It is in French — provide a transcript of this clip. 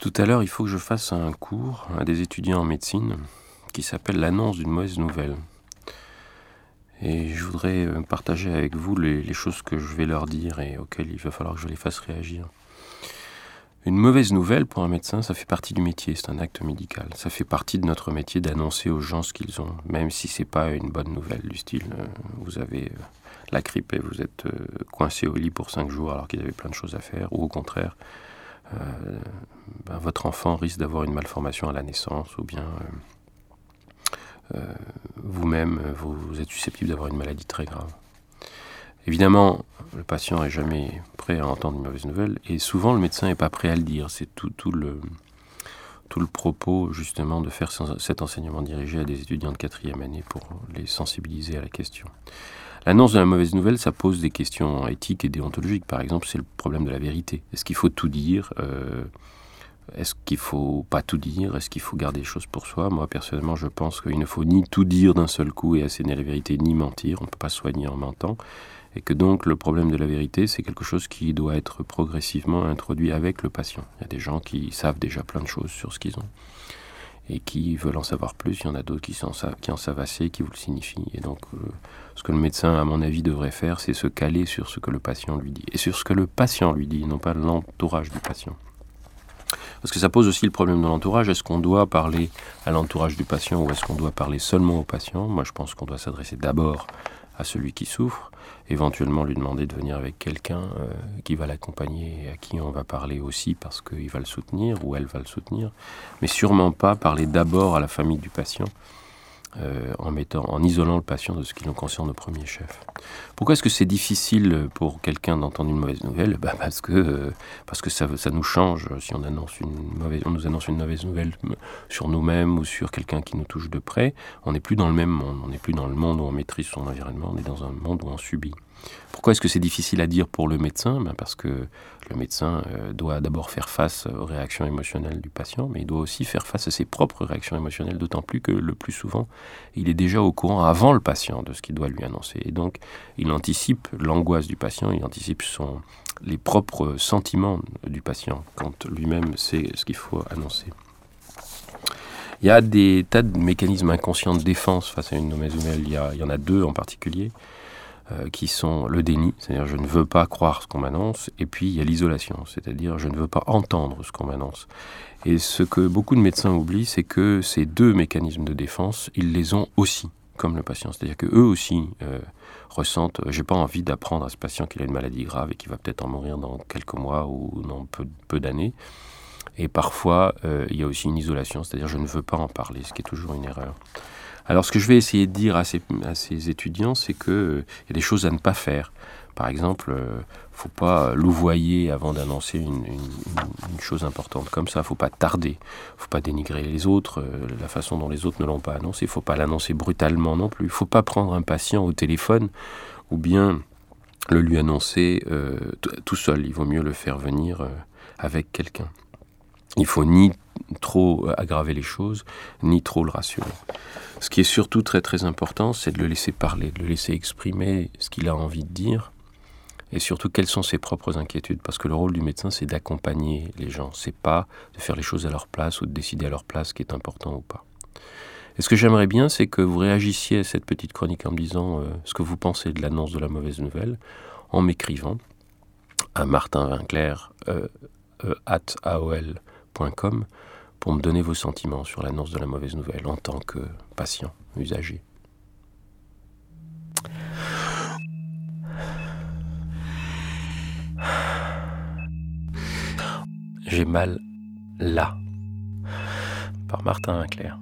Tout à l'heure, il faut que je fasse un cours à des étudiants en médecine qui s'appelle l'annonce d'une mauvaise nouvelle. Et je voudrais euh, partager avec vous les, choses que je vais leur dire et auxquelles il va falloir que je les fasse réagir. Une mauvaise nouvelle pour un médecin, ça fait partie du métier, c'est un acte médical. Ça fait partie de notre métier d'annoncer aux gens ce qu'ils ont, même si c'est pas une bonne nouvelle du style euh, vous avez euh, la grippe et vous êtes coincé au lit pour cinq jours alors qu'ils avaient plein de choses à faire, ou au contraire, ben, votre enfant risque d'avoir une malformation à la naissance ou bien euh, euh, vous-même, vous, êtes susceptible d'avoir une maladie très grave. Évidemment, le patient n'est jamais prêt à entendre une mauvaise nouvelle et souvent le médecin n'est pas prêt à le dire. C'est tout, le, tout le propos justement de faire cet enseignement dirigé à des étudiants de quatrième année pour les sensibiliser à la question. L'annonce de la mauvaise nouvelle, ça pose des questions éthiques et déontologiques. Par exemple, c'est le problème de la vérité. Est-ce qu'il faut tout dire euh, Est-ce qu'il faut pas tout dire Est-ce qu'il faut garder les choses pour soi? Moi, personnellement, je pense qu'il ne faut ni tout dire d'un seul coup et asséner la vérité, ni mentir. On ne peut pas soigner en mentant. Et que donc, le problème de la vérité, c'est quelque chose qui doit être progressivement introduit avec le patient. Il y a des gens qui savent déjà plein de choses sur ce qu'ils ont et qui veulent en savoir plus. Il y en a d'autres qui, en savent assez, qui vous le signifient. Et donc, euh, ce que le médecin, à mon avis, devrait faire, c'est se caler sur ce que le patient lui dit. Et sur ce que le patient lui dit, non pas l'entourage du patient. Parce que ça pose aussi le problème de l'entourage. Est-ce qu'on doit parler à l'entourage du patient ou est-ce qu'on doit parler seulement au patient? Moi, je pense qu'on doit s'adresser d'abord à celui qui souffre, éventuellement lui demander de venir avec quelqu'un euh, qui va l'accompagner et à qui on va parler aussi parce qu'il va le soutenir ou elle va le soutenir, mais sûrement pas parler d'abord à la famille du patient euh, en, mettant, en isolant le patient de ce qui nous concerne au premier chef. Pourquoi est-ce que c'est difficile pour quelqu'un d'entendre une mauvaise nouvelle? Bah Parce que, euh, parce que ça, ça, nous change si on, annonce une mauvaise, on nous annonce une mauvaise nouvelle sur nous-mêmes ou sur quelqu'un qui nous touche de près. On n'est plus dans le même monde. On n'est plus dans le monde où on maîtrise son environnement. On est dans un monde où on subit. Pourquoi est-ce que c'est difficile à dire pour le médecin? Ben Parce que le médecin euh, doit d'abord faire face aux réactions émotionnelles du patient, mais il doit aussi faire face à ses propres réactions émotionnelles, d'autant plus que le plus souvent, il est déjà au courant avant le patient de ce qu'il doit lui annoncer. Et donc, il anticipe l'angoisse du patient, il anticipe les propres sentiments du patient quand lui-même sait ce qu'il faut annoncer. Il y a des tas de mécanismes inconscients de défense face à une nouvelle. Il il y en a deux en particulier. Euh, qui sont le déni, c'est-à-dire je ne veux pas croire ce qu'on m'annonce, et puis il y a l'isolation, c'est-à-dire je ne veux pas entendre ce qu'on m'annonce. Et ce que beaucoup de médecins oublient, c'est que ces deux mécanismes de défense, ils les ont aussi, comme le patient. C'est-à-dire que eux aussi euh, ressentent, euh, j'ai pas envie d'apprendre à ce patient qu'il a une maladie grave et qu'il va peut-être en mourir dans quelques mois ou dans peu, peu d'années. Et parfois, il y a aussi une isolation, c'est-à-dire je ne veux pas en parler, ce qui est toujours une erreur. Alors ce que je vais essayer de dire à ces, étudiants, c'est qu'il euh, y a des choses à ne pas faire. Par exemple, euh, faut pas louvoyer avant d'annoncer une, chose importante comme ça. Faut pas tarder. Faut pas dénigrer les autres, euh, la façon dont les autres ne l'ont pas annoncé. Faut pas l'annoncer brutalement non plus. Faut pas prendre un patient au téléphone ou bien le lui annoncer tout seul. Il vaut mieux le faire venir avec quelqu'un. Il faut ni trop aggraver les choses, ni trop le rassurer. Ce qui est surtout très très important, c'est de le laisser parler, de le laisser exprimer ce qu'il a envie de dire, et surtout quelles sont ses propres inquiétudes, parce que le rôle du médecin, c'est d'accompagner les gens, c'est pas de faire les choses à leur place ou de décider à leur place ce qui est important ou pas. Et ce que j'aimerais bien, c'est que vous réagissiez à cette petite chronique en me disant euh, ce que vous pensez de l'annonce de la mauvaise nouvelle, en m'écrivant à Martin euh, euh, pour me donner vos sentiments sur l'annonce de la mauvaise nouvelle en tant que patient, usager. J'ai mal là, par Martin Winkler.